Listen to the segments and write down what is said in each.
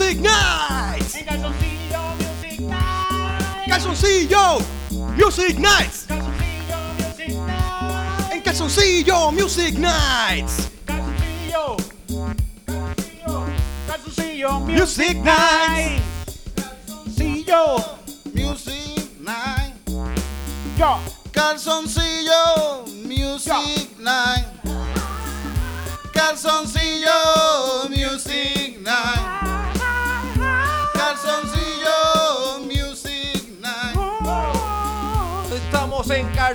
Music Nights. En Calzoncillo Music Night. Calzoncillo Music Nights. Calzoncillo Music Night. En Calzoncillo Music Nights. Calzoncillo. Calzoncillo. Calzoncillo Music Nights. Calzoncillo. Music Night. Yo. Calzoncillo Music Night. Calzoncillo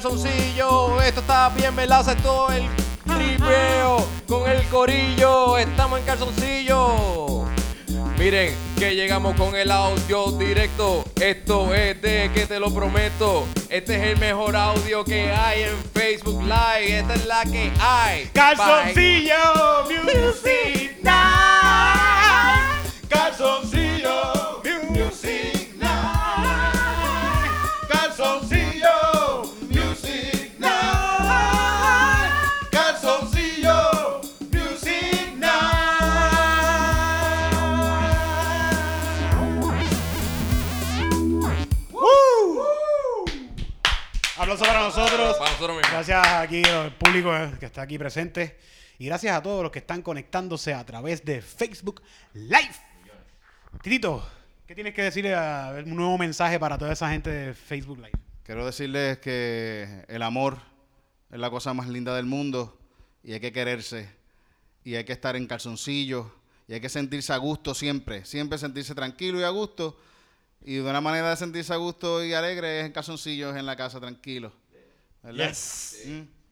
calzoncillo. Esto está bien, me laza todo el tripeo con el corillo. Estamos en calzoncillo. Miren que llegamos con el audio directo. Esto es de que te lo prometo. Este es el mejor audio que hay en Facebook Live. Esta es la que hay. Calzoncillo Music Night. Calzoncillo para nosotros. Para nosotros mismos. Gracias aquí al público eh, que está aquí presente. Y gracias a todos los que están conectándose a través de Facebook Live. Titito, ¿qué tienes que decirle a un nuevo mensaje para toda esa gente de Facebook Live? Quiero decirles que el amor es la cosa más linda del mundo y hay que quererse y hay que estar en calzoncillos y hay que sentirse a gusto siempre, siempre sentirse tranquilo y a gusto. Y de una manera de sentirse a gusto y alegre es en calzoncillos en la casa, tranquilo. ¿Verdad? Yes.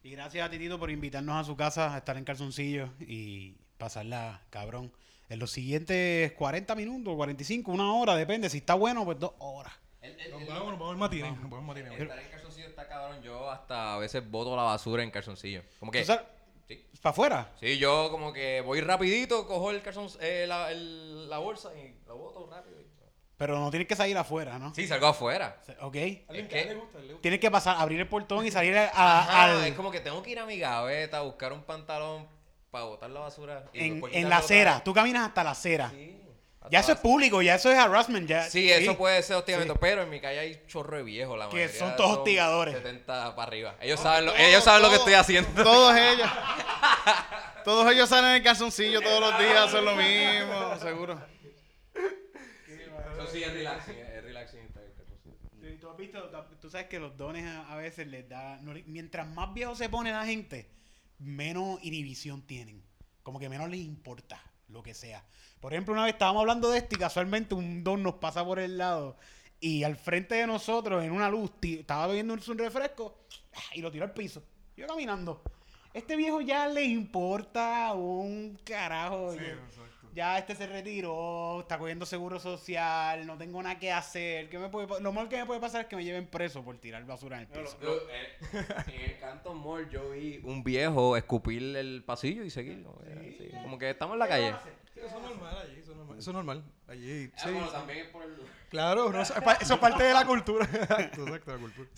Y gracias a Titito por invitarnos a su casa a estar en calzoncillos y pasarla cabrón. En los siguientes 40 minutos, 45, una hora, depende. Si está bueno, pues dos horas. Nos vamos, nos vamos al matiné. Nos vamos al matiné. Estar en calzoncillo está cabrón. Yo hasta a veces boto la basura en calzoncillo. Como que. Sí. ¿Para afuera? Sí, yo como que voy rapidito, cojo el calzón, eh, la, el- la bolsa y la boto rápido. y- Pero no tienes que salir afuera, ¿no? Sí, salgo afuera. Ok. Alguien Es que a él que- le gusta, le gusta. Tienes que pasar, abrir el portón y salir a- Ajá, al, Es como que tengo que ir a mi gaveta a buscar un pantalón para botar la basura. y en, la acera. Tú caminas hasta la acera. Sí. Ya eso es público, ya eso es harassment. Ya, Sí, eso puede ser hostigamiento, Sí. pero en mi calle hay chorro de viejos, la Que mayoría son todos son hostigadores. 70 para arriba. Ellos saben lo, ellos saben lo que estoy haciendo. Todos ellos. todos ellos salen en calzoncillo todos los días, hacen lo mismo, seguro. Eso sí es relaxing, es relaxing estar en calzoncillo. Sí, Tú has visto, tú- sabes que los dones a, a veces les da. no mientras más viejo se pone la gente, menos inhibición tienen. Como que menos les importa lo que sea. Por ejemplo, una vez estábamos hablando de esto y casualmente un don nos pasa por el lado. Y al frente de nosotros, en una luz, estaba bebiendo un, refresco y lo tiró al piso. Yo caminando. Este viejo ya le importa un carajo. Sí, Yo- exacto. Ya este se retiró, está cogiendo seguro social, no tengo nada que hacer. ¿Qué me puede, lo malo que me puede pasar es que me lleven preso por tirar basura en el piso. Eh, en el Canton Mall yo vi un viejo escupir el pasillo y seguirlo. Como que estamos en la calle. Sí, Eso es normal allí, eso es normal. Eso es normal. Allí, Ah, bueno, también es por el... Claro, no, eso, es pa- eso es parte de la cultura. Exacto, exacto, la cultura.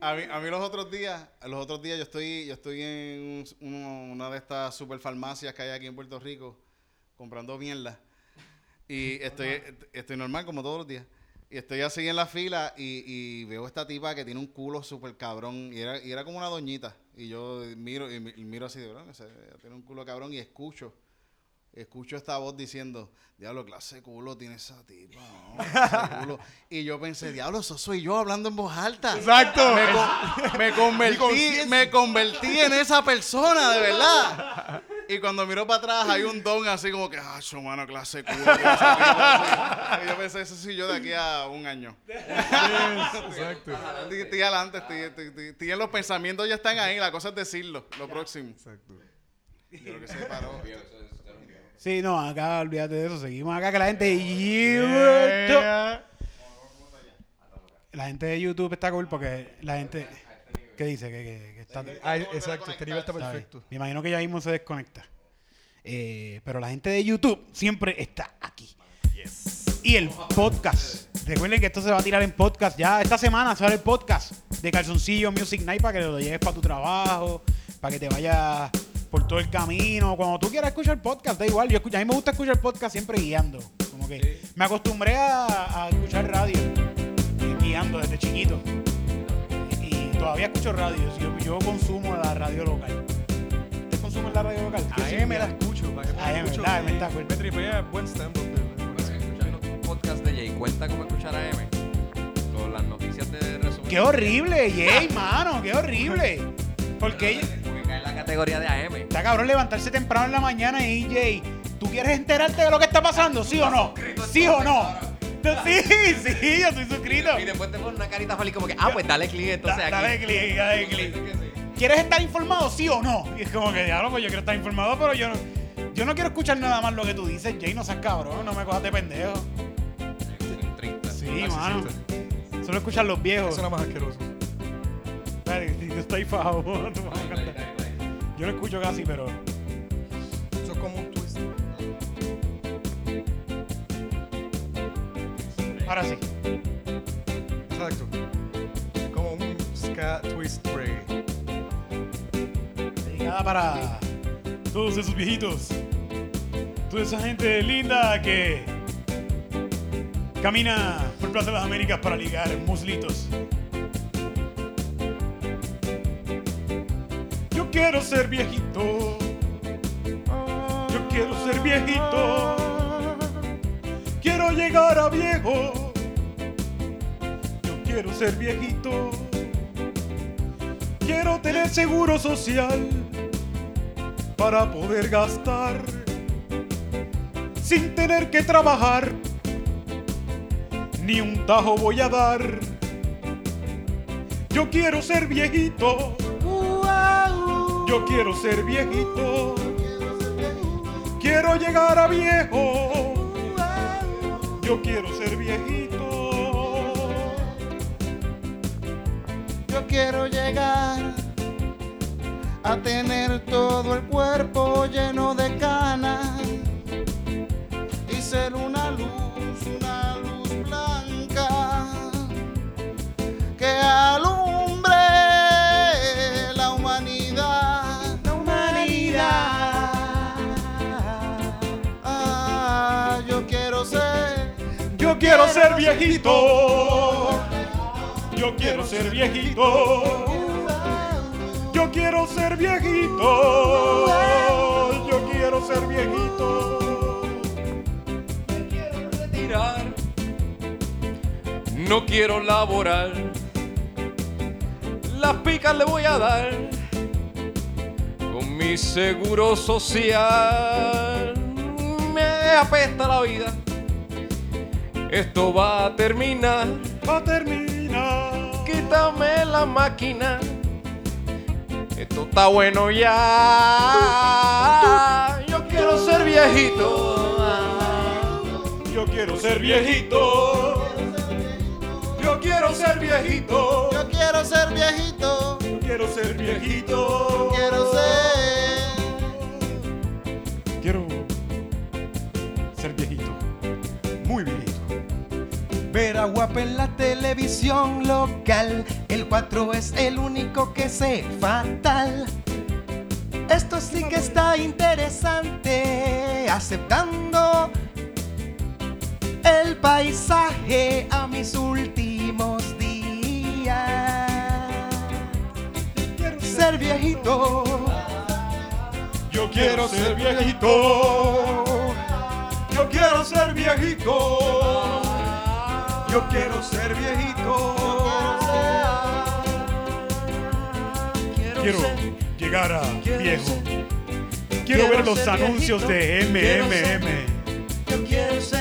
A mí, a mí los otros días, los otros días yo estoy, yo estoy en un- uno- una de estas super farmacias que hay aquí en Puerto Rico comprando mierda. Y estoy, estoy normal como todos los días. Y estoy así en la fila y, y veo esta tipa que tiene un culo súper cabrón. Y era, y era como una doñita. Y yo miro y, mi- y miro así de verdad, tiene un culo cabrón y escucho. Escucho esta voz diciendo, diablo, clase de culo tiene esa tipa. no, clase de culo". Y yo pensé, diablo, eso soy yo hablando en voz alta. Exacto. Me, con- me convertí, me convertí en esa persona, de verdad. Y cuando miro para atrás hay un don así como que, ah, mano, clase culo. que no sé qué". Y yo pensé, eso sí yo de aquí a un año. Exacto. Estoy, estoy adelante, estoy, estoy- estoy- estoy en los pensamientos ya están ahí, la cosa es decirlo, lo próximo. Exacto. Yo creo que se paró. Sí, no, acá olvídate de eso. Seguimos acá que la gente de YouTube. Yeah. La gente de YouTube está cool porque la gente. ¿Qué dice? Que, que- que está. Ah, exacto, este nivel está ¿sabes? perfecto. Me imagino que ya mismo se desconecta. Eh, pero la gente de YouTube siempre está aquí. Y el podcast. Recuerden que esto se va a tirar en podcast. Ya esta semana sale el podcast de Calzoncillo Music Night para que lo lleves para tu trabajo, para que te vayas por todo el camino. Cuando tú quieras escuchar podcast, da igual. Yo escucho, a mí me gusta escuchar podcast siempre guiando. Como que me acostumbré a, a escuchar radio guiando desde chiquito. Todavía escucho radio. Yo, yo consumo la radio local. ¿Ustedes consumen la radio local? Yo sí, AM me la escucho. AM me la AM, Me está. Me tripea buen stand-up. podcast de Jay, cuenta cómo escuchar a M. Lo- las noticias de resumen. Qué horrible, Jay, mano, qué horrible. Porque Porque cae en la categoría de AM. está cabrón levantarse temprano en la mañana y Jay, ¿tú quieres enterarte de lo que está pasando? ¿Sí o no? ¿Sí o no? Sí, sí, yo estoy suscrito. Y después te pones una carita feliz como que, ah, pues dale clic entonces Da- aquí. dale clic, dale clic. ¿Quieres estar informado, sí o no? Y es como que, diablo, pues yo quiero estar informado, pero yo no, yo no quiero escuchar nada más lo que tú dices, Jay, no seas cabrón, no me cojas de pendejo. Sí, mano. Solo escuchan los viejos. Eso es lo más asqueroso. Dale, si ahí fajo, tú vas a cantar. Yo no escucho casi, pero. Ahora sí. Exacto. Como un ska twist reggae. Dedicada para todos esos viejitos. Toda esa gente linda que camina por Plaza de las Américas para ligar muslitos. Yo quiero ser viejito. Yo quiero ser viejito. Quiero llegar a viejo. Quiero ser viejito. Quiero tener seguro social para poder gastar sin tener que trabajar. Ni un tajo voy a dar. Yo quiero ser viejito. Yo quiero ser viejito. Quiero llegar a viejo. Yo quiero ser viejito. Quiero llegar a tener todo el cuerpo lleno de canas y ser una luz, una luz blanca que alumbre la humanidad. La humanidad. Ah, yo quiero ser. Yo quiero ser viejito. Yo quiero ser viejito. Yo quiero ser viejito. Yo quiero ser viejito. retirar. No quiero laborar. Las picas le voy a dar con mi seguro social. Me apesta la vida. Esto va a terminar. Va a terminar. Quítame la máquina. Esto está bueno ya. Yo quiero ser viejito. Yo quiero ser viejito. Yo quiero ser viejito. Yo quiero ser viejito. Quiero ser viejito. Quiero ser. Quiero Guapa en la televisión local. El 4 es el único que sé fatal. Esto sí que está interesante. Aceptando el paisaje a mis últimos días. Ser viejito. Yo quiero ser viejito. Yo quiero ser viejito. Yo quiero ser viejito. Quiero llegar a viejo. Quiero ver los anuncios de MMM.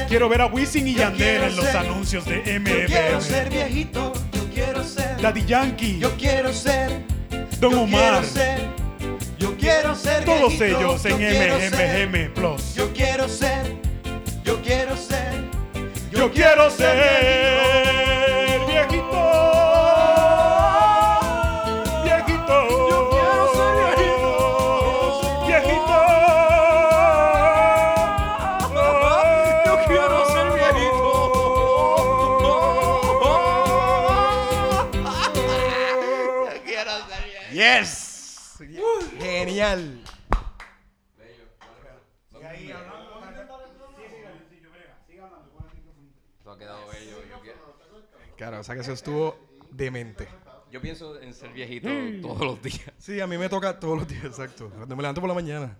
Quiero ver a Wisin y Yandel en los anuncios de Yo quiero ser MMM. viejito. Yo quiero ser. Daddy Yankee, Yo quiero ser. Don Omar, yo quiero ser. todos ellos en MMM Plus. Yo quiero ser. Yo quiero ser. Yo quiero ser ha quedado bello. Yo, Claro, o sea que eso estuvo demente. yo pienso en ser viejito Mm. todos los días. Sí, a mí me toca todos los días, exacto. Cuando me levanto por la mañana.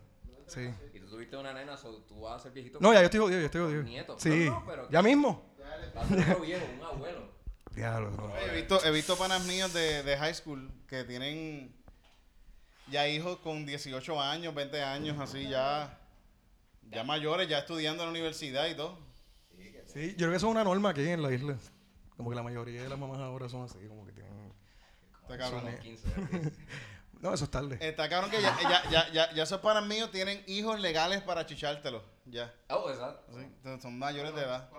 Sí. Y tú tuviste una nena, so, tú vas a ser viejito. No, ya yo estoy jodido, ya estoy jodido. Nieto. Sí. No, no, pero- ¿Ya mismo? Vas a ser viejo, un abuelo. Diablo, no. He visto, he visto panas míos de, de high school que tienen ya hijos con 18 años, 20 años, así ya, ya mayores, ya estudiando en la universidad y todo. Sí, yo creo que eso es una norma aquí en la isla. Como que la mayoría de las mamás ahora son así, como que tienen... Está cabrón. Somos 15. ¿verdad? No, eso es tarde. Está cabrón que ya, ya, ya, ya, ya esos panas míos tienen hijos legales para chichártelos. Ya. Oh, exacto. Sí, entonces son mayores de edad.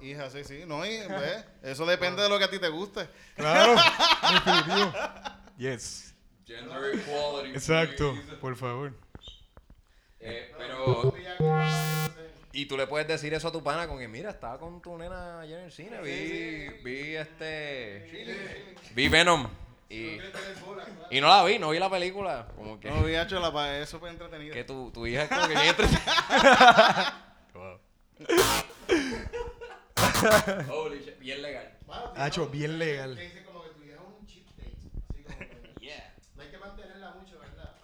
hijas, sí, sí. No, y, ve, eso depende de lo que a ti te guste. Claro, definitivo. Yes. Gender equality. Exacto, please. por favor. Eh, pero. Y tú le puedes decir eso a tu pana con que, mira, estaba con tu nena ayer en el cine, vi, vi este, vi Venom y, y no la vi, no vi la película, como que, No, VH, la pa- eso fue entretenido. que tu, tu hija es como que bien entretenida. Holy shit, bien legal. Ha hecho bien legal. dice como que tu hija es un cheap date. Así como que Yeah. no hay que mantenerla mucho, ¿verdad?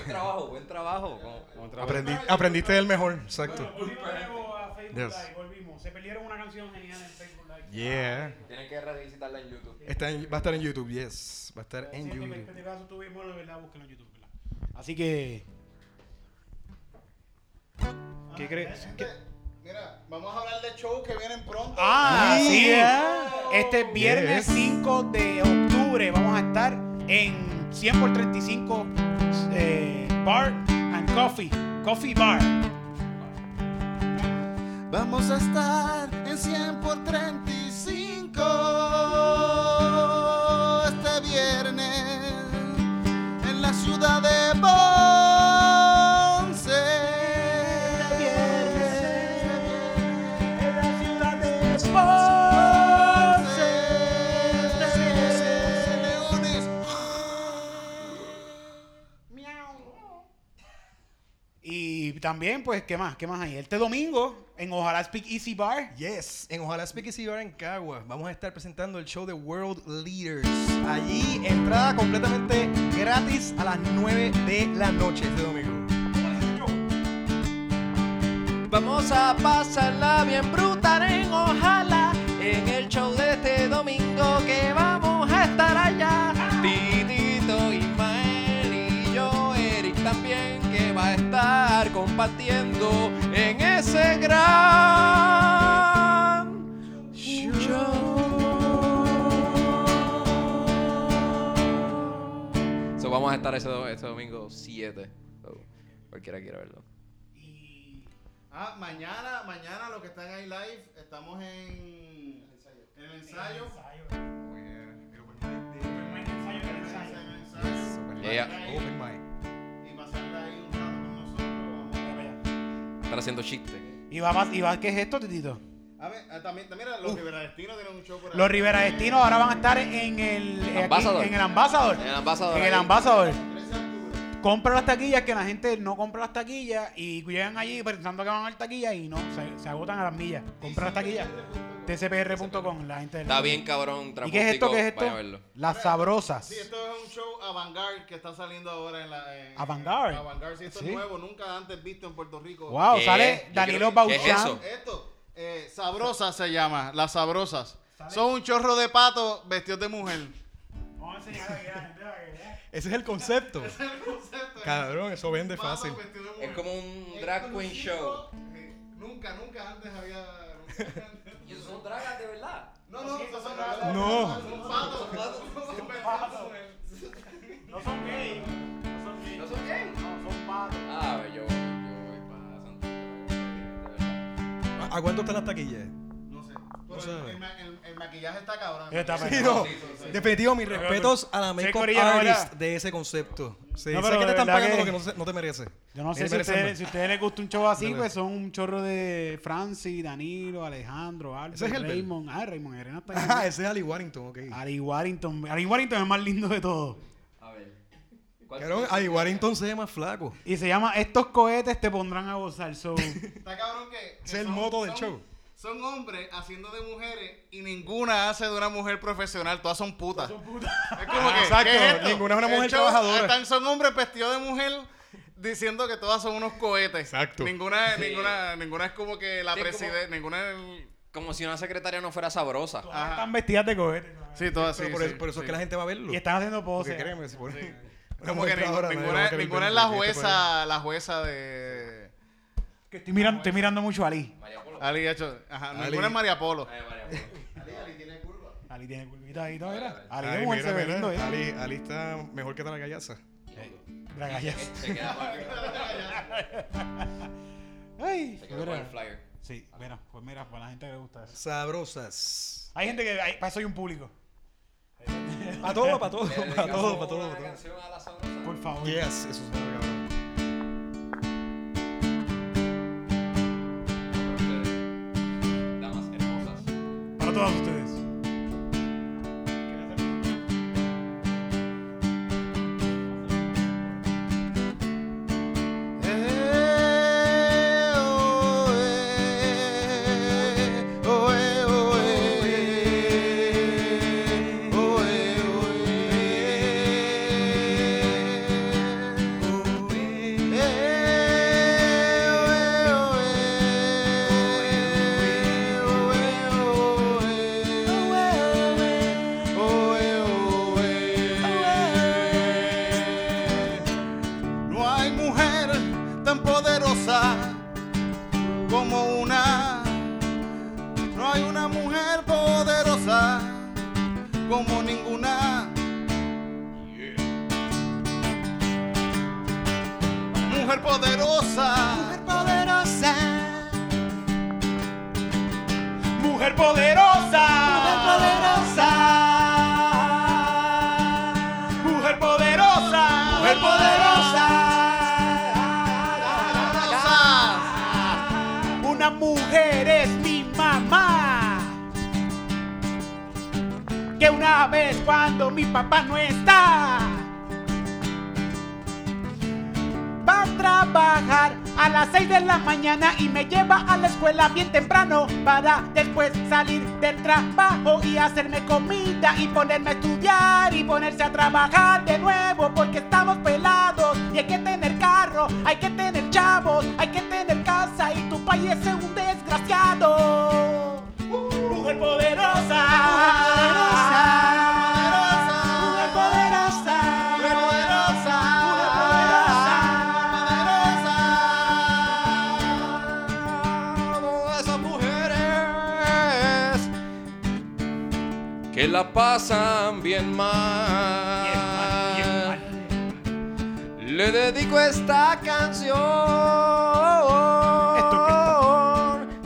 Buen trabajo, buen trabajo. como- como Aprendi- aprendiste del mejor, exacto. Nuevo a Facebook Yes. Live, volvimos. Se perdieron una canción genial en Facebook Live. Yeah. Tienen que revisitarla en YouTube. Está en- va a estar en YouTube, yes. Va a estar en Sí, en YouTube. este caso tuvimos la verdad, búsquenlo en YouTube, ¿verdad? Así que. ¿Qué crees? Mira, vamos a hablar de shows que vienen pronto. Ah, sí. Yeah. Este viernes Yes. 5 de octubre vamos a estar en 100 por 35 eh, Bar and Coffee. Coffee Bar. Vamos a estar en 100 por 35 este viernes en la ciudad de Ponce. También, pues, ¿qué más? ¿Qué más hay? Este domingo en Ojalá Speak Easy Bar. Yes, en Ojalá Speak Easy Bar en Cagua vamos a estar presentando el show de World Leaders. Allí, entrada completamente gratis a las 9 de la noche este domingo. Vamos a pasarla bien brutal en Ojalá en el show de este domingo que vamos a estar allá. Va a estar compartiendo en ese gran show. So vamos a estar ese, ese domingo 7. So, cualquiera quiera verlo. Ah, mañana, mañana los que están ahí live, estamos en, en el ensayo. Yeah. Open mic. Estar haciendo chistes. ¿Y va, más- y va- qué es esto, Titito? A ver, ah, también, mira, los Rivera Destino tienen un show por ahí. Los ahora van a estar en el, eh, aquí, en el Ambassador. En el Ambassador En el. Ambassador. 13 de octubre. Compra las taquillas que la gente no compra las taquillas y llegan allí pensando que van a dar taquillas y no, se, se agotan a las millas. Compra las taquillas. tcpr.com, la gente Está bien cabrón, ¿Y qué es esto? ¿Qué es esto? vayan a verlo. Las sabrosas. Sí, esto es un show avant-garde que está saliendo ahora en la. En, Avant-garde. Avant-garde, sí, esto es nuevo, nunca antes visto en Puerto Rico. Wow, ¿Qué? sale Danilo creo- ¿qué es Bauchan. eso? Esto, eh, Sabrosas se llama, las Sabrosas. Son un chorro de pato vestidos de mujer. Vamos a enseñar aquí a la gente para que vea. Ese es el concepto. El concepto Cabrón, eso vende fácil. Es como un Es drag queen show. Sí, Nunca, nunca antes había. ¿Y esos son dragas de verdad? No, no, esos son raros. No. Son patos. Son mujer. No son gays. No son gays. ¿No son gay? No, son patos. Ah, yo, yo voy para Santa de verdad. ¿A a cuánto están las taquillas? Maquillaje está cabrón. Está Sí, no. sí, sí, sí. Definitivo, mis Pero- respetos a la makeup artist de ese concepto. Sí, No, sé pero que te están pagando que- lo que no, se- no te mereces. Yo no sé si a ustedes, si les gusta un show así, pues son un chorro de Francis, Danilo, Alejandro, Albert, Ese es Herbert. Raymond. Ah, Raymond Arena está Ah, ese es Ali Warrington, ok. Ali Warrington. Ali Warrington es el más lindo de todos. A ver. ¿Cuál Cabrón, Ali Warrington se ve más flaco. Y se llama Estos cohetes te pondrán a gozar. So, Está cabrón que. que Es el son- moto del son- show. Son hombres haciendo de mujeres y ninguna hace de una mujer profesional. Todas son putas. Es como Ah, que. exacto, ¿qué es esto? ninguna es una El mujer trabajadora. están- son hombres vestidos de mujer diciendo que todas son unos cohetes. Exacto. Ninguna, Sí. ninguna, ninguna es como que la Sí, como- presidenta. Ninguna. es- Como si una secretaria no fuera sabrosa. Ajá. están vestidas de cohetes. Sí, todas sí. Pero por, sí, eso, por eso sí. es que la gente va a verlo. Y están haciendo Porque poses. créeme, si una Como que ninguna, ninguna es la porque este jueza, la jueza de. Que estoy mirando, estoy mirando mucho a Ali. María Polo. Ali ha hecho. Ajá, Ali. ninguna es María Polo. Ay, María Polo. Ali tiene curvita ahí, ¿no? Mira. Ali mujer mira, se ve mira, lindo. Ali, Ali está mejor que la gallaza. Bragallas. Se queda Ay, se queda con el flyer. Sí, mira, pues mira, para la gente que le gusta eso. Sabrosas. Hay gente que, hay- para eso hay un público. Para todo, para todo, para todo, para todo. una para todo. canción a la sabrosa. Por favor. Yes, eso es cabrón. Damas Para Que una vez cuando mi papá no está, va a trabajar a las 6 de la mañana y me lleva a la escuela bien temprano para después salir del trabajo y hacerme comida y ponerme a estudiar y ponerse a trabajar de nuevo porque estamos pelados y hay que tener carro, hay que tener chavos, hay que tener casa y tu país es un desgraciado. La pasan bien mal. Le dedico esta canción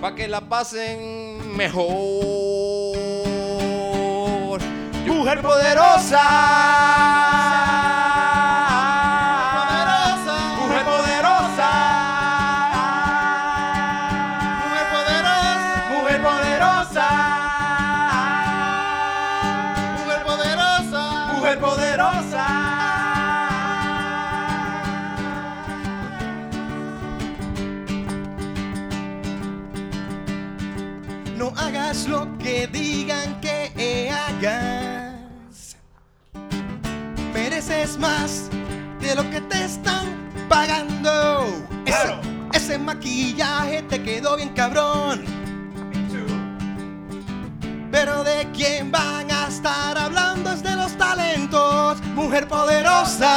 para que la pasen mejor. Mujer poderosa. Mereces más de lo que te están pagando. Claro. Ese, ese maquillaje te quedó bien cabrón. Pero de quién van a estar hablando es de los talentos. Mujer poderosa.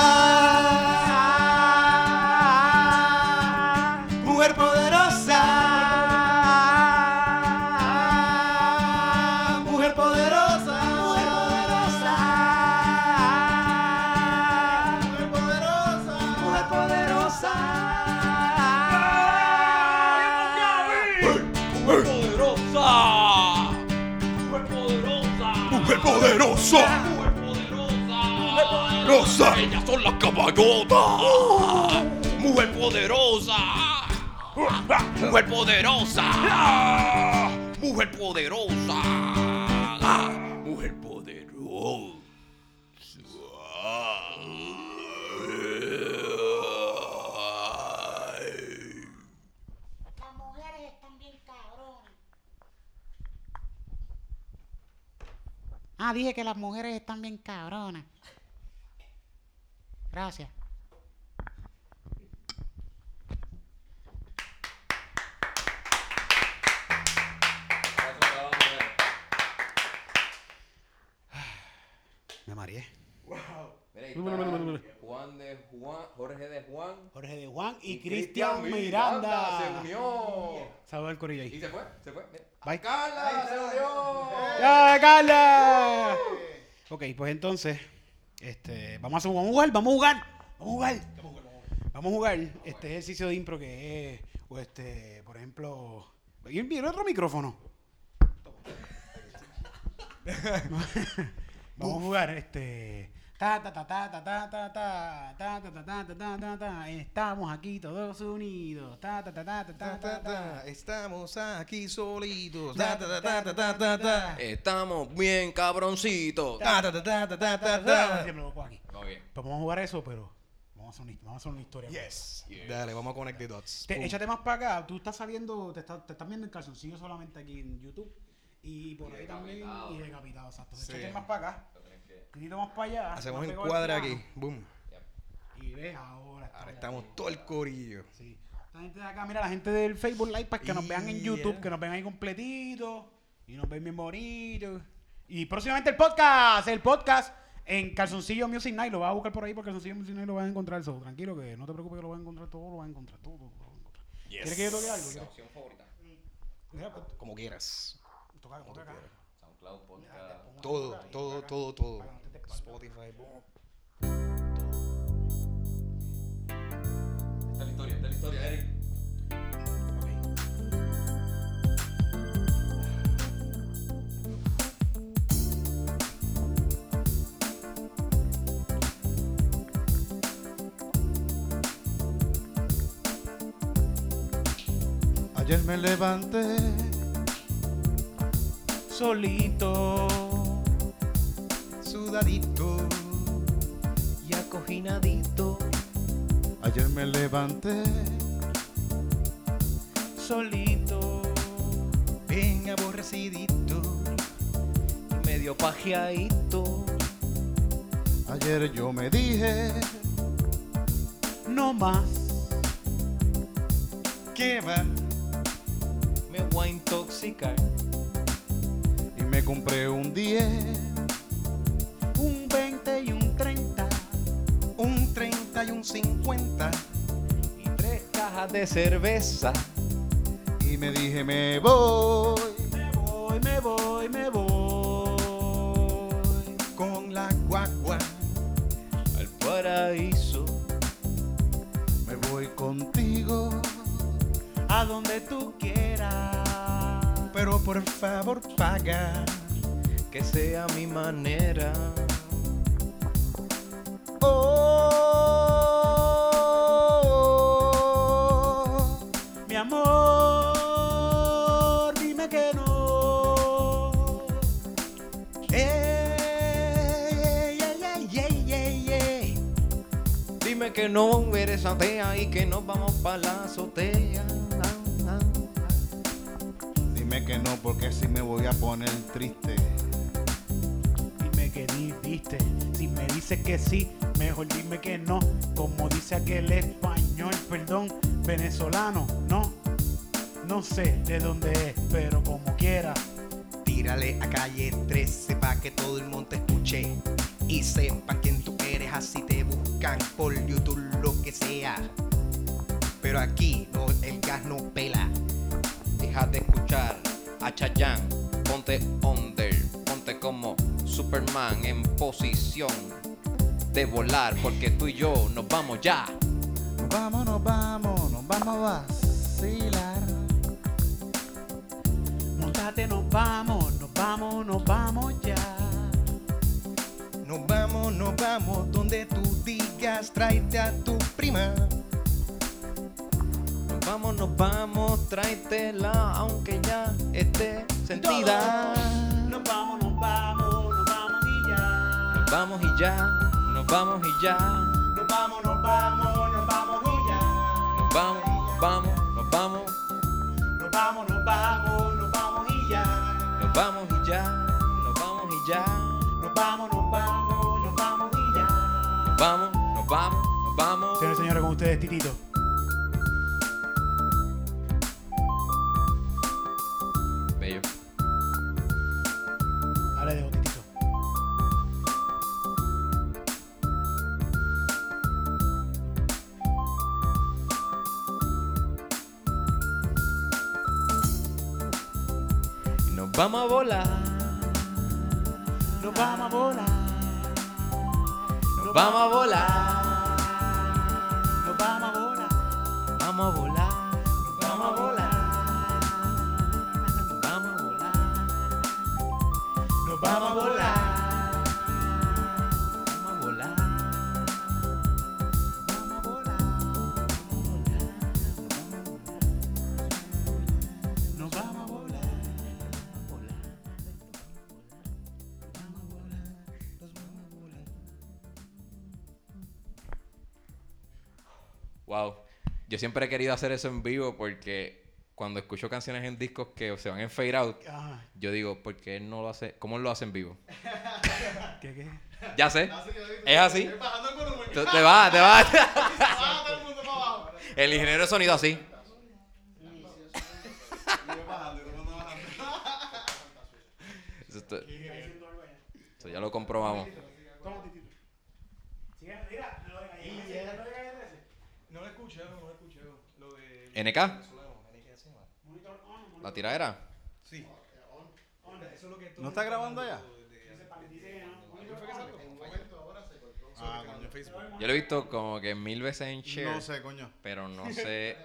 poderoso. Mujer poderosa. Ellas son las caballotas. Mujer poderosa. Mujer poderosa. Mujer poderosa. Ah, dije que las mujeres están bien cabronas. Gracias. Me mareé. Mira, ahí está Juan de Juan, Jorge de Juan. Jorge de Juan y, Y Cristian Cristian Miranda. se unió. Saludos al corillo Y se fue, se fue. Mira. Bye. Carla se unió. ¡Ya, Carla! Ok, pues entonces, este, vamos a vamos a jugar, vamos a jugar, vamos a jugar. Vamos a jugar este ejercicio de impro que es, o este, por ejemplo, ¿y otro micrófono? Vamos a jugar este Estamos aquí todos unidos. Estamos aquí solitos. Estamos bien cabroncitos. Vamos a jugar eso, pero vamos a hacer una, vamos a hacer una historia. Yes. Dale, vamos a connect the dots. Te, échate más para acá. Tú estás saliendo, te, estás, viendo el calzoncillo solamente aquí en YouTube. Y por ahí también. Y decapitado, exacto. Sí. Échate más para acá. Un poquito más para allá. Hacemos al cuadro aquí. Boom. Y ves ahora. Ahora estamos todo el corillo. Sí. La gente de acá, mira, la gente del Facebook Live para que nos vean en Yeah. YouTube, que nos vean ahí completito y nos ven bien bonitos. Y próximamente el podcast, el podcast en Calzoncillo Music Night. Lo vas a buscar por ahí porque Calzoncillo Music Night lo vas a encontrar. So, tranquilo que no te preocupes que lo vas a encontrar todo, lo vas a encontrar todo, todo lo vas a encontrar. ¿Quieres que yo toque algo? Pues, Como quieras. Toca, acá. SoundCloud, podcast. Todo, todo, todo, todo. Spotify, boom. Esta es la historia, esta es la historia, Eric. Ayer me levanté Solito. Sudadito y acojinadito. Ayer me levanté Solito. Bien aborrecidito y medio pajeadito. Ayer yo me dije No más. ¿Qué va? De cerveza. y me dije me voy. Me voy, me voy, me voy. Con la guagua. Al paraíso. Me voy contigo. A donde tú quieras. Pero por favor paga. Que sea mi manera. Amor, dime que no. Ey, ey, ey. Dime que no eres atea y que nos vamos para la azotea. Ah, ah. dime que no porque si me voy a poner triste. Dime que ni viste. Si me dices que sí, mejor dime que no. Como dice aquel español, perdón, venezolano, no. Sé de dónde es, pero como quiera. Tírale a calle 13 pa' que todo el mundo te escuche y sepa quién tú eres, así te buscan por YouTube lo que sea. Pero aquí no, el gas no pela. Deja de escuchar a Chayanne. Ponte under. Ponte como Superman en posición de volar. Porque tú y yo nos vamos ya. Nos vamos, nos vamos, nos vamos a vacilar. Nos vamos, nos vamos, nos vamos ya. Nos vamos, nos vamos donde tú digas, tráete a tu prima. Nos vamos, nos vamos, tráetela, aunque ya esté sentida. Nos vamos, nos vamos, nos vamos y ya. Nos vamos y ya, nos vamos y ya. Nos vamos, nos vamos, nos vamos y ya. Nos vamos, vamos, nos vamos, Nos vamos, nos vamos, vamos y ya, nos vamos y ya. Nos vamos, nos vamos, nos vamos y ya. Nos vamos, nos vamos, nos vamos. Señores y señores, con ustedes, Titito. Vamos a volar. Nos vamos a volar. Nos vamos a volar. Nos vamos a volar. Vamos a volar. Vamos a volar. Vamos a volar. Nos vamos a volar. Yo siempre he querido hacer eso en vivo porque cuando escucho canciones en discos que se van en fade out, yo digo, ¿por qué él no lo hace? ¿Cómo él lo hace en vivo? ¿Qué, qué? Ya sé. Es así. Te va, te va. El mundo para abajo. El ingeniero de sonido así. Eso, ya lo comprobamos. Toma, Titito. Sigue, mira, lo de No lo escuché, no lo escuché. Lo de. NK, la tiradera. Sí. Eso es lo que ¿No está grabando ¿no? Ah, coño, Facebook. Yo lo he visto como que mil veces en share, No sé, coño. pero no sé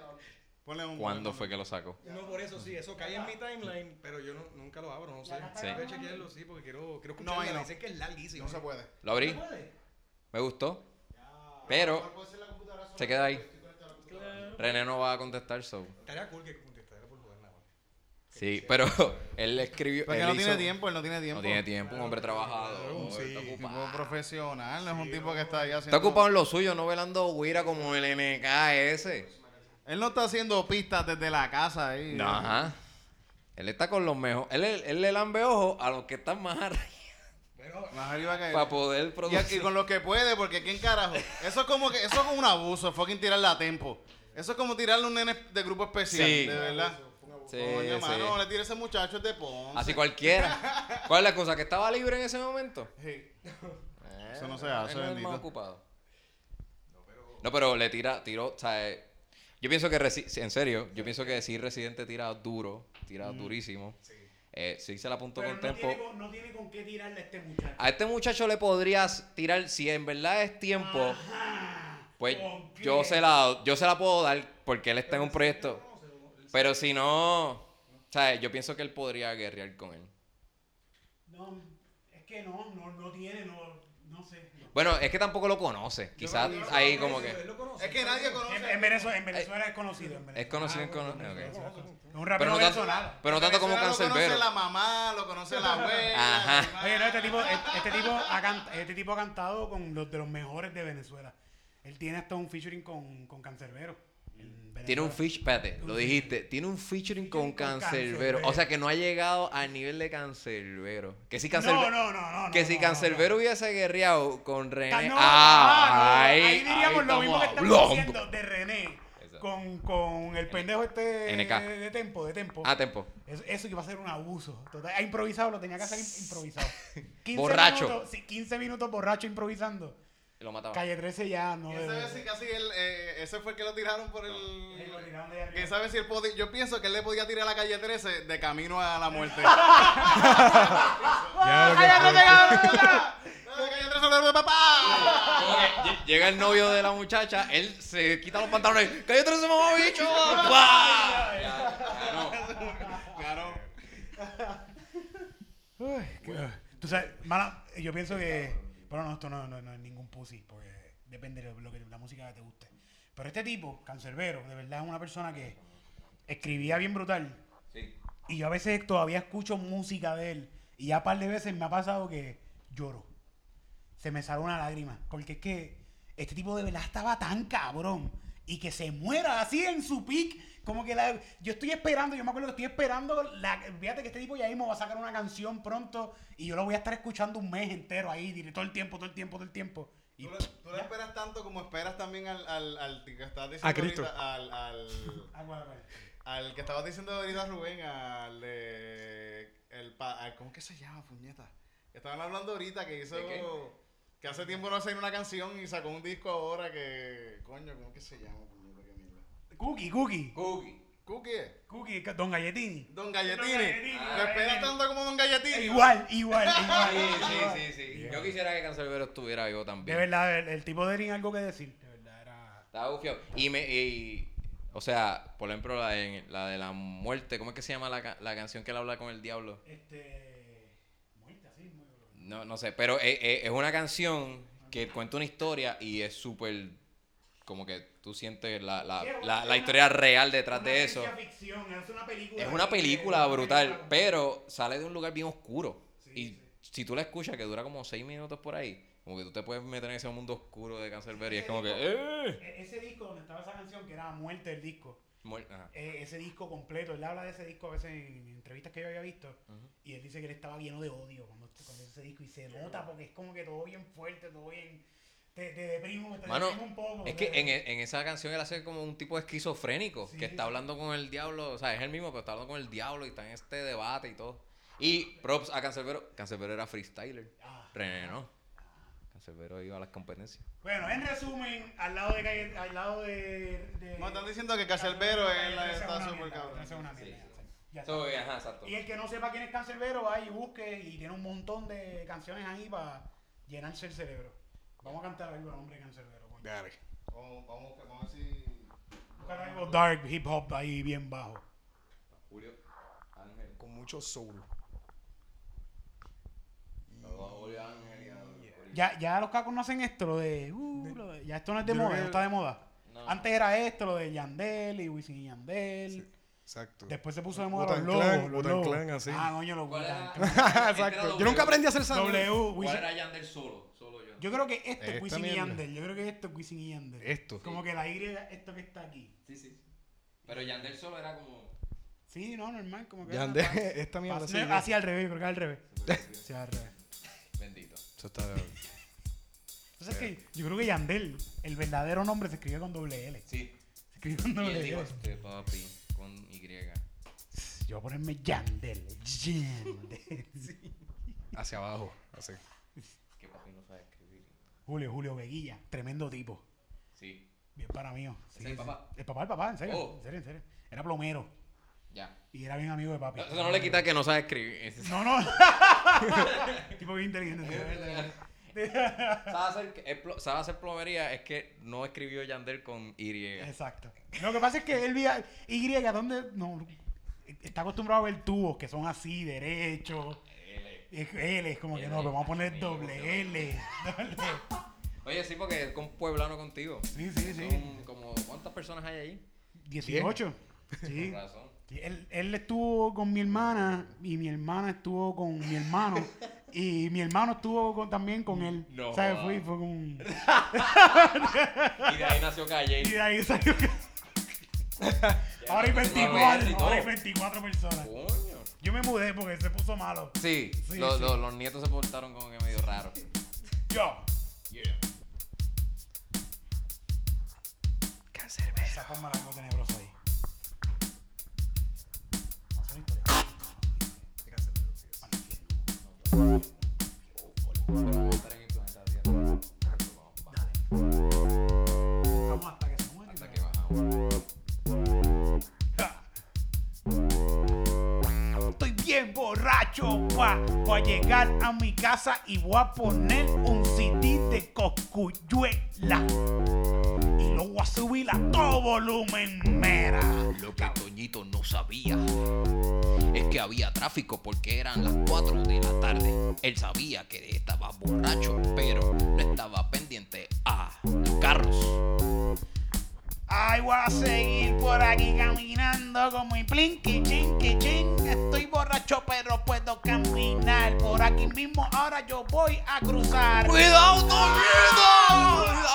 un cuándo fue que lo sacó. No, por eso sí, eso cae en mi timeline, pero yo no- nunca lo abro, no sé. Sí. Voy a chequearlo, sí, porque quiero, quiero No, escucharlo. ahí no. Dicen que es larguísimo. No se puede. Lo abrí, me gustó, pero se queda ahí. René no va a contestar, so. Estaría cool que contestara por jugar nada más. Sí, pero él escribió. Porque él no tiene tiempo, él no tiene tiempo. No tiene tiempo, un hombre trabajador. Sí, está tipo profesional, no es un tipo que está ahí haciendo. Está ocupado en lo suyo, no velando guira como el NK ese. Él no está haciendo pistas desde la casa ahí. No, ajá. Él está con los mejores. Él, él le lambe ojo a los que están más arriba Más arriba que él. para poder Y producir. con lo que puede, porque ¿quién carajo? Eso es como que, eso es como un abuso, fucking tirarle a tempo. Eso es como tirarle a un nene de grupo especial, Sí. de verdad. Sí, Coño, sí. mano, no le tire a ese muchacho de Ponce. Así cualquiera. ¿Cuál es la cosa? ¿Que estaba libre en ese momento? Sí. Eh, Eso no se hace, el bendito. más ocupado. No, pero le tira, tiró, o sea, eh, yo pienso que, Resi- en serio, yo pienso que si Residente tira duro, tira durísimo. Eh, sí se la apuntó Pero con no tiene, con, no tiene con qué tirarle a este muchacho. A este muchacho le podrías tirar, si en verdad es tiempo, pues yo se, la, yo se la puedo dar porque él está en un proyecto. Pero si no, sea, yo pienso que él podría guerrear con él. No, es que no, no, no tiene, no. Bueno, es que tampoco lo conoce. Quizás ahí como que... Él lo conoce. Es que nadie conoce. en Venezuela, en Venezuela es conocido. En Venezuela. Es conocido en cono-. Es un Pero rapero no, tanto, venezolano. pero no tanto como Venezuela Lo Cancerbero. conoce la mamá, lo conoce la abuela. Ajá. Oye, no, este tipo, este, este tipo ha can- este tipo ha cantado con los de los mejores de Venezuela. Él tiene hasta un featuring con, con Cancerbero. En Tiene un feature, espérate, lo dijiste, tiene un featuring con con. Canserbero. O sea que no ha llegado al nivel de Cancerbero. Que si No, Cancerbero, no, no, no. que si no. hubiese guerreado con René. Ah, ahí, ahí diríamos ahí lo mismo que estamos hablando. diciendo de René con, con el pendejo este NK. de, tempo, de tempo. Ah, tempo. Eso, eso iba a ser un abuso. Total, ha improvisado, lo tenía que hacer im- improvisado. 15 Borracho. Minutos, sí, 15 minutos borracho improvisando. Lo mataba. Calle 13 ya no. ¿Quién sabe si casi él, eh, ese fue el que lo tiraron por el... lo tiraron de arriba. ¿Quién sabe si él podía... Yo pienso que él le podía tirar a la calle 13 de camino a la muerte. ¡La calle 13 lo de papá! Llega el novio de la muchacha, él se quita los pantalones. ¡Cállate ese mamá bicho! Ya, ya. Claro. Uy, qué- Tú sabes, mala, yo pienso que. Pero no, esto no, no, no es ningún pussy, porque depende de lo que, la música que te guste. Pero este tipo, Cancerbero, de verdad es una persona que escribía bien brutal. Sí. Y yo a veces todavía escucho música de él. Y ya un par de veces me ha pasado que lloro. Se me sale una lágrima. Porque es que este tipo de verdad estaba tan cabrón. Y que se muera así en su pick. Como que la, yo estoy esperando, yo me acuerdo que estoy esperando. La, fíjate que este tipo ya mismo va a sacar una canción pronto. Y yo lo voy a estar escuchando un mes entero ahí. Todo el tiempo, todo el tiempo, todo el tiempo. Y Tú esperas tanto como esperas también al, al, al que estás diciendo A Cristo. ahorita, al, al, que estabas diciendo ahorita Rubén, al de el pa- al- ¿cómo que se llama, puñeta? Estaban hablando ahorita que hizo que hace tiempo no hacía una canción y sacó un disco ahora que coño, ¿cómo que se llama, puñeta? Cookie, Cookie. Cookie. Cookie. Cookie, Don Galletini. Don Galletini. Don Galletini. ¿Lo esperas tanto como Don Galletini? Igual, igual, igual. sí, sí, sí. Yo quisiera que Cancerbero estuviera vivo De también. verdad, el, el tipo tenía algo que decir. De verdad, era. Estaba bufiado. Y me. y- o sea, por ejemplo, la de, la de la muerte. ¿Cómo es que se llama la, ca- la canción que él habla con el diablo? Este. Muerte así, muy No, no sé, pero es, es- es una canción que cuenta una historia y es súper. Como que tú sientes la, la, la, la historia real detrás de eso. Ficción, es una película. Es una película una brutal, pero sale de un lugar bien oscuro. Sí, y sí. si tú la escuchas, que dura como seis minutos por ahí, como que tú te puedes meter en ese mundo oscuro de Cancerbero y es como que. ¡Eh! E- Ese disco donde estaba esa canción, que era Muerte del disco. Muer- ajá. eh, ese disco completo, él habla de ese disco a veces en entrevistas que yo había visto. Y él dice que él estaba lleno de odio cuando, cuando hizo ese disco. Y se nota porque es como que todo bien fuerte, todo bien. Te, te deprimo, te Mano, deprimo un poco. Es que en, e- en esa canción él hace como un tipo esquizofrénico, Sí, que está hablando con el diablo, o sea, es el mismo, pero está hablando con el diablo y está en este debate y todo. Y props a Cancerbero, Cancerbero era freestyler, Ah. René no. Cancerbero iba a las competencias. Bueno, en resumen, al lado de calle, al lado de. de Me están diciendo que Cancerbero es la- está súper cabrón. esa es una Sí, mierda, sí. ya So, ajá, exacto. Y el que no sepa quién es Cancerbero, va y busque y tiene un montón de canciones ahí para llenarse el cerebro. Vamos a cantar algo al hombre Cancerbero. coño. Dale. Vamos, vamos, vamos a ver si Buscar algo dark, hip hop ahí bien bajo. Julio Ángel. Con mucho soul. Julio Ángel y Ya, ya los cacos no hacen esto, lo de, uh, lo de- Ya esto no es de Yo creo moda, que- no está de moda. No. Antes era esto, lo de Yandel y Wisin y Yandel. Exacto. Después se puso de moda los logos. Clan, los logos. Clan, así. Ah, coño, los. Este Exacto. Yo nunca aprendí a hacer esa. W, ¿Cuál era Yandel solo? Solo yo. Yo creo que esto es Wisin y. Yandel. Yo creo que esto es Wisin y Yandel. Esto. Como que la Y, esto que está aquí. Sí, sí. Pero Yandel solo era como. Sí, no, normal, como que. Yandel, era- esta mierda así. no, Así al revés, creo que al revés. Sí, al revés. Bendito. Eso está. Entonces es que yo creo que Yandel, el verdadero nombre se escribe con doble L. Sí. Se escribe con doble L. este papi, Yo voy a ponerme Yandel. Yandel. Hacia abajo. Así. Que papi no sabe escribir. Julio, Julio Veguilla, tremendo tipo. Sí. Bien para mí. Sí, ¿Es el sí. papá? El papá, el papá, en serio. Oh. En serio, en serio. Era plomero Ya. y era bien amigo de papi. Eso no le quita que no sabe escribir. No, no. tipo bien inteligente. Sí, bien inteligente. sabe, hacer, sabe hacer plomería, es que no escribió Yandel con Y. Exacto. Lo que pasa es que él vía Y, donde no está acostumbrado a ver tubos que son así, derechos. Es L, es como que no, pero vamos a poner doble L. doble. Oye, sí, porque es con pueblano contigo. Sí, sí, sí. Como, ¿cuántas personas hay ahí? 18. Sí. Con razón. Sí, él, él estuvo con mi hermana y mi hermana estuvo con mi hermano y mi hermano estuvo con- también con él. No ¿Sabes? jodas. Fue, fue con... Y de ahí nació Calle. Y de ahí salió... ahora hay 24, ahora hay 24 personas. Coño. Yo me mudé porque se puso malo. Sí, Sí, los, sí. los- los nietos se portaron como que medio raro. Yo. Yeah. Esa forma ahí. Voy a llegar a mi casa y voy a poner un CD de Coscuyuela. Voy a subir a todo volumen, mera. Lo que Toñito no sabía es que había tráfico porque eran las 4 de la tarde. Él sabía que estaba borracho, pero no estaba pendiente a los carros. Ay, voy a seguir por aquí caminando como un plinky, chinky, chin. Estoy borracho, pero puedo caminar. Por aquí mismo, ahora yo voy a cruzar. ¡Cuidado, Toñito!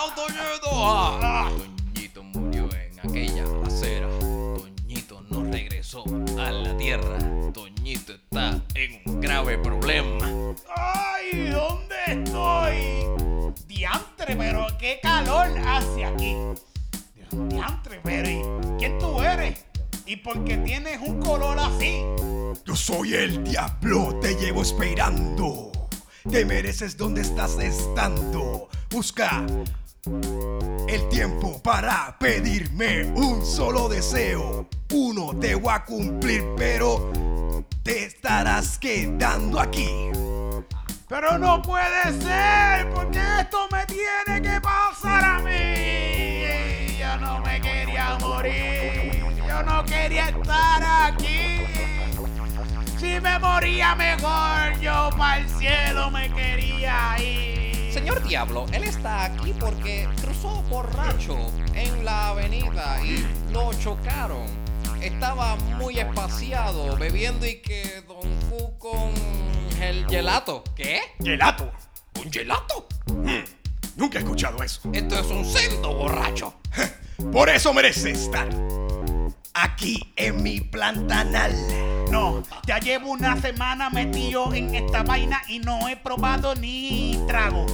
¡Cuidado, Toñito! Murió en aquella acera. Toñito no regresó a la tierra. Toñito está en un grave problema. ¡Ay! ¿Dónde estoy? Diantre, pero qué calor hace aquí. Diantre, pero ¿y quién tú eres? ¿Y por qué tienes un color así? Yo soy el diablo, te llevo esperando. Te mereces donde estás estando. Busca el tiempo para pedirme un solo deseo. Uno te voy a cumplir, pero te estarás quedando aquí. Pero no puede ser, porque esto me tiene que pasar a mí. Yo no me quería morir, yo no quería estar aquí. Si me moría mejor, yo para el cielo me quería ir. Señor Diablo, él está aquí porque cruzó borracho en la avenida y lo chocaron. Estaba muy espaciado bebiendo y que Don Q con el gelato. ¿Qué? ¿Gelato? ¿Un gelato? Hmm, nunca he escuchado eso. Esto es un cerdo borracho. Por eso mereces estar aquí en mi plantanal. No, ya llevo una semana metido en esta vaina y no he probado ni trago.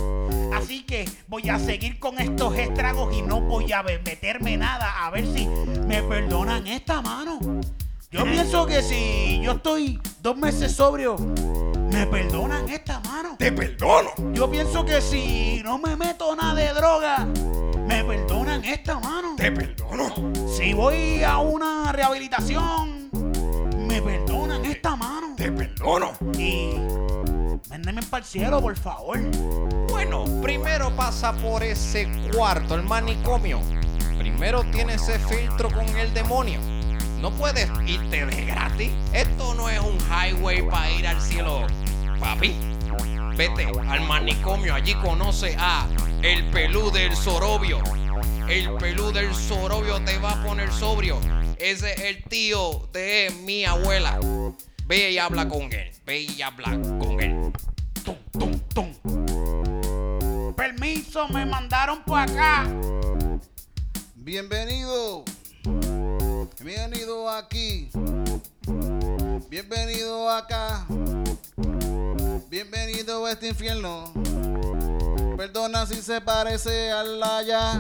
Así que voy a seguir con estos estragos y no voy a meterme nada. A ver si me perdonan esta mano. Yo pienso que si yo estoy dos meses sobrio, me perdonan esta mano. Te perdono. Yo pienso que si no me meto nada de droga, me perdonan esta mano. Te perdono. Si voy a una rehabilitación, me perdonan esta mano. Te perdono. Y para el cielo, por favor. Bueno, primero pasa por ese cuarto, el manicomio. Primero tiene ese filtro con el demonio. No puedes irte de gratis. Esto no es un highway para ir al cielo, papi. Vete al manicomio, allí conoce a el pelú del sorobio. El pelú del sorobio te va a poner sobrio. Ese es el tío de mi abuela. Ve y habla con él. Ve y habla con él. Tum, tum, tum. Permiso, me mandaron por acá. Bienvenido. Bienvenido aquí. Bienvenido acá. Bienvenido a este infierno. Perdona si se parece al allá.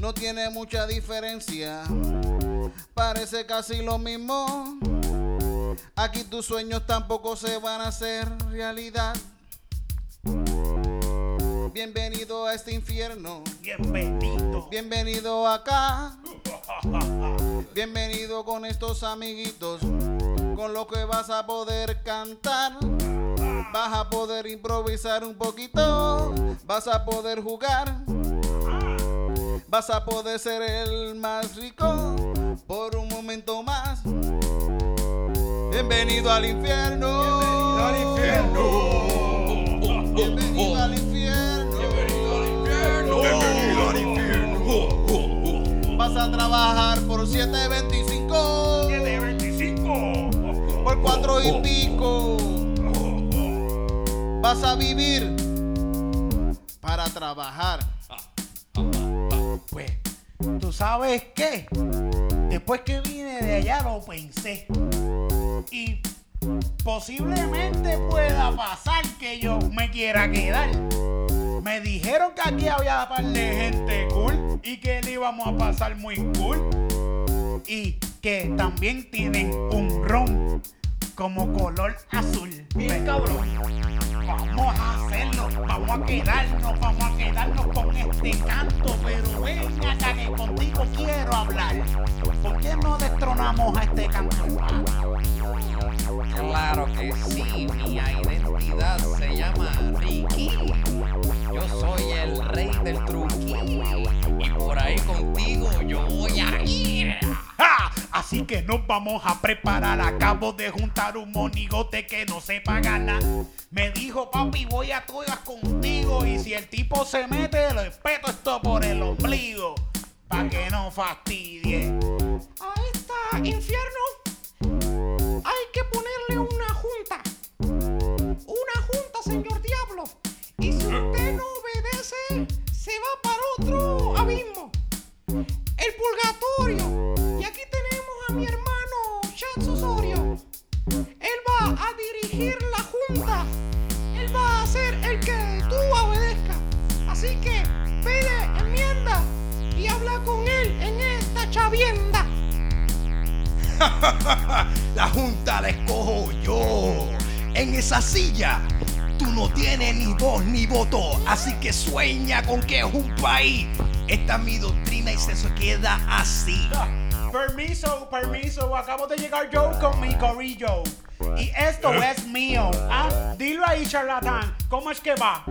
No tiene mucha diferencia. Parece casi lo mismo. Aquí tus sueños tampoco se van a hacer realidad. Bienvenido a este infierno. Bienvenido. Bienvenido acá. Bienvenido con estos amiguitos. Con lo que vas a poder cantar. Vas a poder improvisar un poquito. Vas a poder jugar. Vas a poder ser el más rico por un momento más. Bienvenido al infierno. Bienvenido al infierno. Bienvenido al infierno. Bienvenido al infierno. Vas a trabajar por 7.25. 725. Por cuatro y pico. Vas a vivir para trabajar. Pues, ¿tú sabes qué? Después que vine de allá lo pensé. Y posiblemente pueda pasar que yo me quiera quedar. Me dijeron que aquí había par de gente cool y que le íbamos a pasar muy cool. Y que también tienen un ron como color azul. Bien cabrón. Vamos a hacerlo, vamos a quedarnos, vamos a quedarnos con este canto, pero ven acá que contigo quiero hablar. ¿Por qué no destronamos a este canto? Claro que sí, mi identidad se llama Ricky. Yo soy el rey del truqui. Y por ahí contigo yo voy a ir. Así que nos vamos a preparar. Acabo de juntar un monigote que no sepa ganar. Me dijo, papi, voy a todas contigo. Y si el tipo se mete, le espeto esto por el ombligo. Pa' que no fastidie. A esta infierno hay que ponerle una junta. Una junta, señor diablo. Y si usted no obedece, se va para otro abismo. El purgatorio. Y aquí tenemos a mi hermano Chats Osorio. Él va a dirigir la junta. Así que pide enmienda y habla con él en esta chavienda. La junta la escojo yo. En esa silla tú no tienes ni voz ni voto. Así que sueña con que es un país. Esta es mi doctrina y se queda así. Permiso, permiso, acabo de llegar yo con mi corillo. Y esto es mío. ¿ah? Dilo ahí, charlatán. ¿Cómo es que va?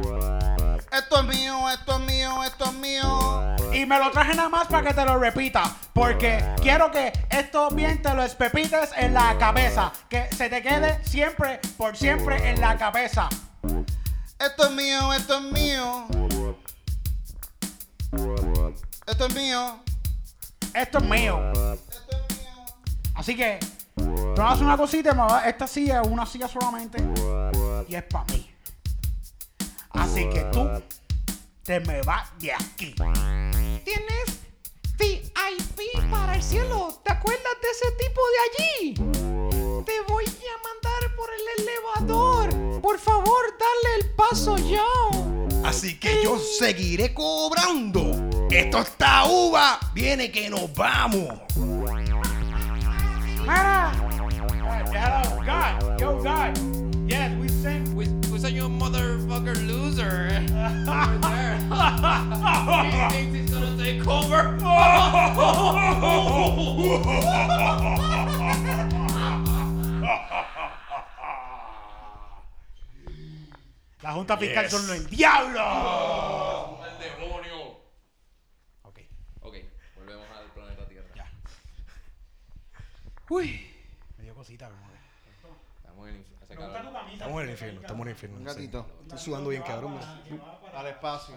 Esto es mío, esto es mío, esto es mío. Y me lo traje nada más para que te lo repita. Porque quiero que esto bien te lo espepites en la cabeza. Que se te quede siempre, por siempre en la cabeza. Esto es mío, esto es mío. Esto es mío. Esto es mío. Esto es mío. Así que, tú vas a hacer una cosita, esta silla es una silla solamente. Y es para mí. Así que tú te me vas de aquí. Tienes VIP para el cielo. ¿Te acuerdas de ese tipo de allí? Te voy a mandar por el elevador. Por favor, dale el paso yo. Así que yo seguiré cobrando. Esto está uva. Viene que nos vamos. Mira. Hello, God. Yo, God. Yes, we sing. Who's, who's a you motherfucker loser? Over there. he thinks he's gonna take over. La Junta Fiscal son los diablos. ¡El demonio! Ok. Ok, volvemos al planeta Tierra. Ya. Uy. Me dio cosita, que. Estamos en el inf- hace calor. Estamos en el infierno, estamos en el infierno. Un sí. gatito. Estoy sudando bien, cabrón. Al espacio.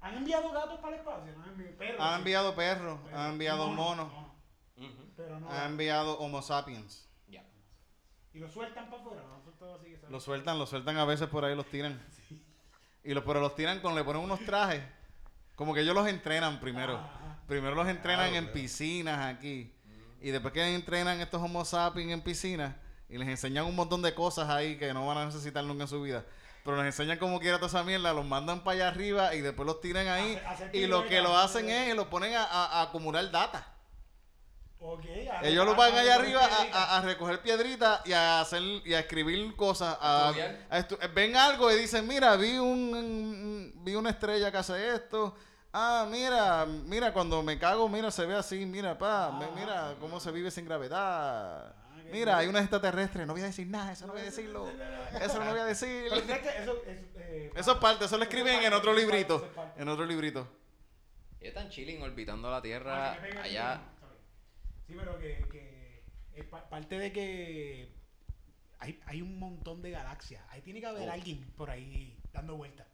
¿Han enviado gatos para el espacio? No han enviado perros. Han enviado perros, han enviado monos, Pero no. han enviado Homo sapiens. Ya. Y lo sueltan para afuera. ¿no? Así que. Los sueltan, los sueltan a veces por ahí, los tiran. Y los, pero los tiran con, le ponen unos trajes. Como que ellos los entrenan primero. Primero los entrenan en piscinas aquí. Y después que entrenan estos Homo sapiens en piscinas y les enseñan un montón de cosas ahí que no van a necesitar nunca en su vida. Pero les enseñan cómo quiera toda esa mierda, los mandan para allá arriba y después los tiran ahí. Y lo que lo hacen es, lo ponen a, a- a acumular data. Ok, ya. Ellos lo van allá arriba a, a- a recoger piedritas y a hacer y a escribir cosas. A, Estudiar. a estu- ven algo y dicen, mira, vi un, un- vi una estrella que hace esto. Ah, mira, mira, cuando me cago, mira, se ve así, mira, pa, mira cómo se vive sin gravedad. Mira, hay unos extraterrestres, no voy a decir nada, eso no voy a decirlo. Eso no voy a decir. Pero eh, Eso es parte, eso lo escriben en otro eso es parte, librito. eso es parte. En otro librito. Ellos están chilling orbitando la Ah, Tierra pega allá. Sí, pero que, que es pa- parte de que hay, hay un montón de galaxias. Ahí tiene que haber Oh. alguien por ahí dando vueltas.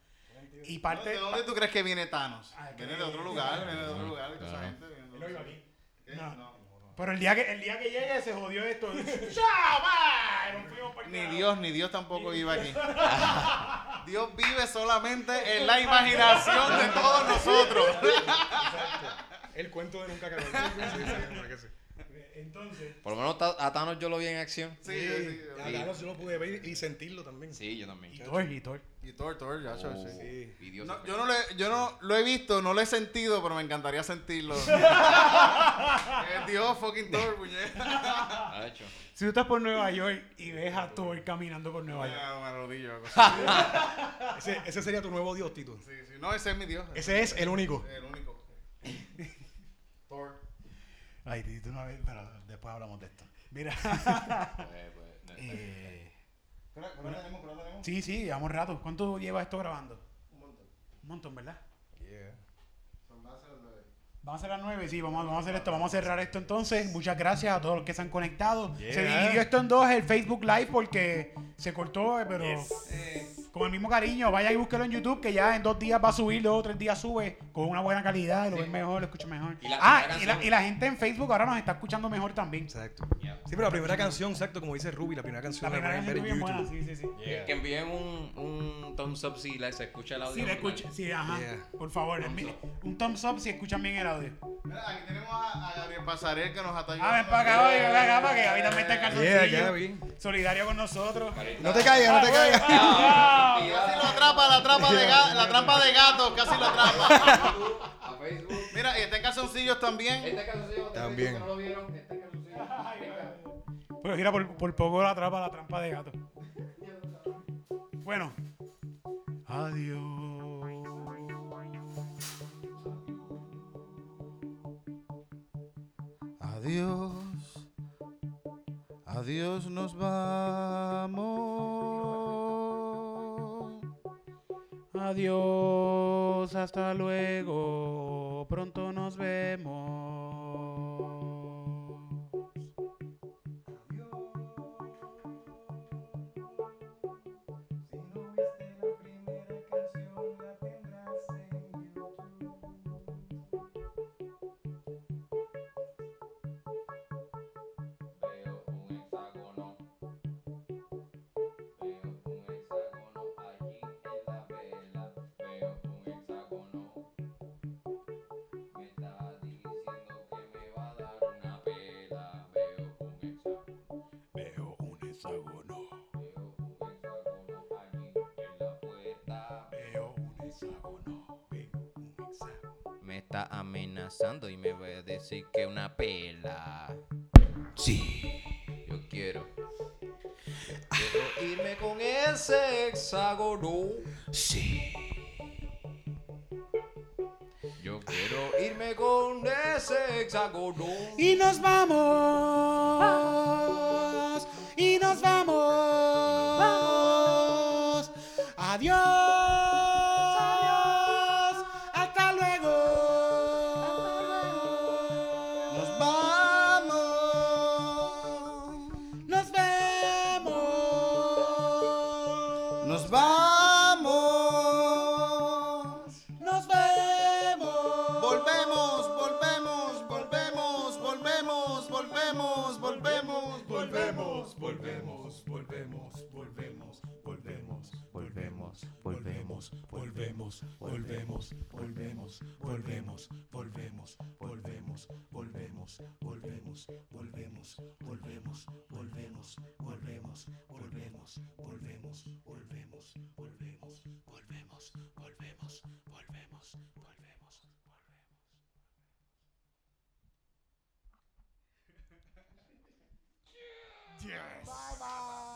Y parte. ¿De dónde tú crees que viene Thanos? Ah, Viene que- de otro lugar, viene de otro lugar. esa gente viene de otro- aquí. ¿Qué? No. No. Pero el día que, el día que llegue se jodió esto. Pa'l Ni. Dios, ni Dios tampoco iba aquí. Dios vive solamente en la imaginación de todos nosotros. El cuento de nunca acabar. Sí, sí, verdad que sí. Entonces, Por lo menos a Thanos yo lo vi en acción. Sí, sí. Claro, sí lo pude ver y sentirlo también. Sí, yo también. y Thor, y Thor. Y Thor, Thor, ya, Oh, sí. Sí. No, yo, no le, yo no lo he visto, no lo he sentido, pero me encantaría sentirlo. Dios, fucking Thor, puñeta. ha hecho. Si tú estás por Nueva York y ves a Thor caminando por Nueva York. Así. Ese, ese sería tu nuevo dios, Tito. Sí, sí. No, ese es mi Dios. Ese es el único. El único. Ay, tú no ves, pero después hablamos de esto. Mira. Pues, pues, no, eh, ¿Pero pero tenemos, tenemos? sí, sí, llevamos rato. ¿Cuánto lleva esto grabando? Un montón. Un montón, ¿verdad? Yeah. Son más de los nueve. Vamos a hacer las 9, sí, vamos, vamos a hacer esto, vamos a cerrar esto entonces. Muchas gracias a todos los que se han conectado. Se dividió esto en dos, el Facebook Live, porque se cortó, eh, pero con el mismo cariño. Vaya y búsquelo en YouTube, que ya en dos días va a subir, dos o tres días sube, con una buena calidad, lo ven mejor, lo escuchan mejor. Y la ah, y la, y la gente en Facebook ahora nos está escuchando mejor también. Exacto. Sí, pero la primera canción, exacto, como dice Ruby, la primera canción La primera pueden canción ver en buena, sí, sí, sí. Que envíen un, un thumbs up si la- se escucha el audio. Sí, le escucha, sí, ajá. Yeah. Por favor, envi- un thumbs up si escuchan bien el audio. Mira, aquí tenemos a, a Gabriel Pasarel que nos está Ah, ven para acá, ven acá, para que Gaby también está en calzoncillo. Solidario con nosotros. No te caigas, no te caigas. Casi lo atrapa, la trampa de, ga- la trampa de gato, casi lo atrapa. A Facebook. Mira, y está en calzoncillos también. Este calzoncillo, este También. ¿No lo vieron? Este calzoncillo. Pero gira por, por poco la atrapa la trampa de gato. Bueno. Adiós. Adiós. Adiós, nos vamos. Adiós, hasta luego. Pronto nos vemos. Amenazando y me va a decir que una pela. Sí. Yo quiero. Quiero irme con ese hexágono. Sí. Yo quiero irme con ese hexágono. Y nos vamos. Volvemos, volvemos, volvemos, volvemos, volvemos, volvemos, volvemos, volvemos, volvemos, volvemos, volvemos, volvemos, volvemos, volvemos, volvemos, volvemos, volvemos, volvemos, volvemos. Yeah.